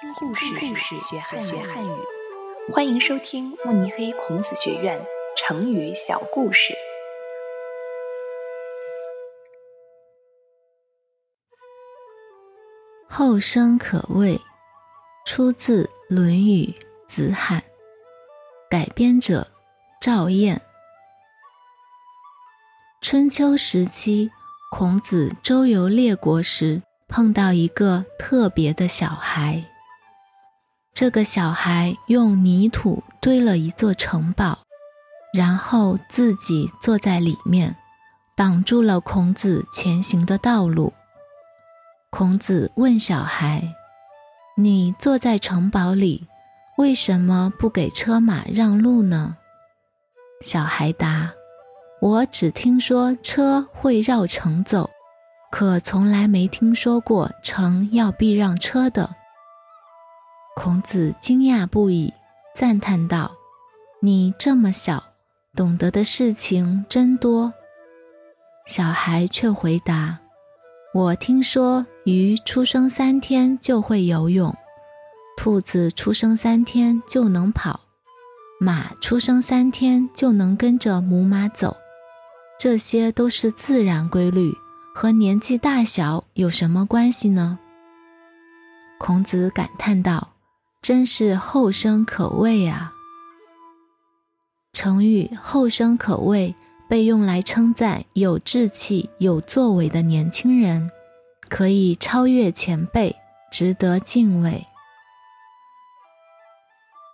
听故事，故事学汉学汉语。欢迎收听慕尼黑孔子学院成语小故事。后生可畏，出自《论语·子罕》，改编者赵燕。春秋时期，孔子周游列国时。碰到一个特别的小孩。这个小孩用泥土堆了一座城堡，然后自己坐在里面，挡住了孔子前行的道路。孔子问小孩：“你坐在城堡里，为什么不给车马让路呢？”小孩答：“我只听说车会绕城走。”可从来没听说过城要避让车的。孔子惊讶不已，赞叹道：“你这么小，懂得的事情真多。”小孩却回答：“我听说鱼出生三天就会游泳，兔子出生三天就能跑，马出生三天就能跟着母马走，这些都是自然规律。”和年纪大小有什么关系呢？孔子感叹道：“真是后生可畏啊！”成语“后生可畏”被用来称赞有志气、有作为的年轻人，可以超越前辈，值得敬畏。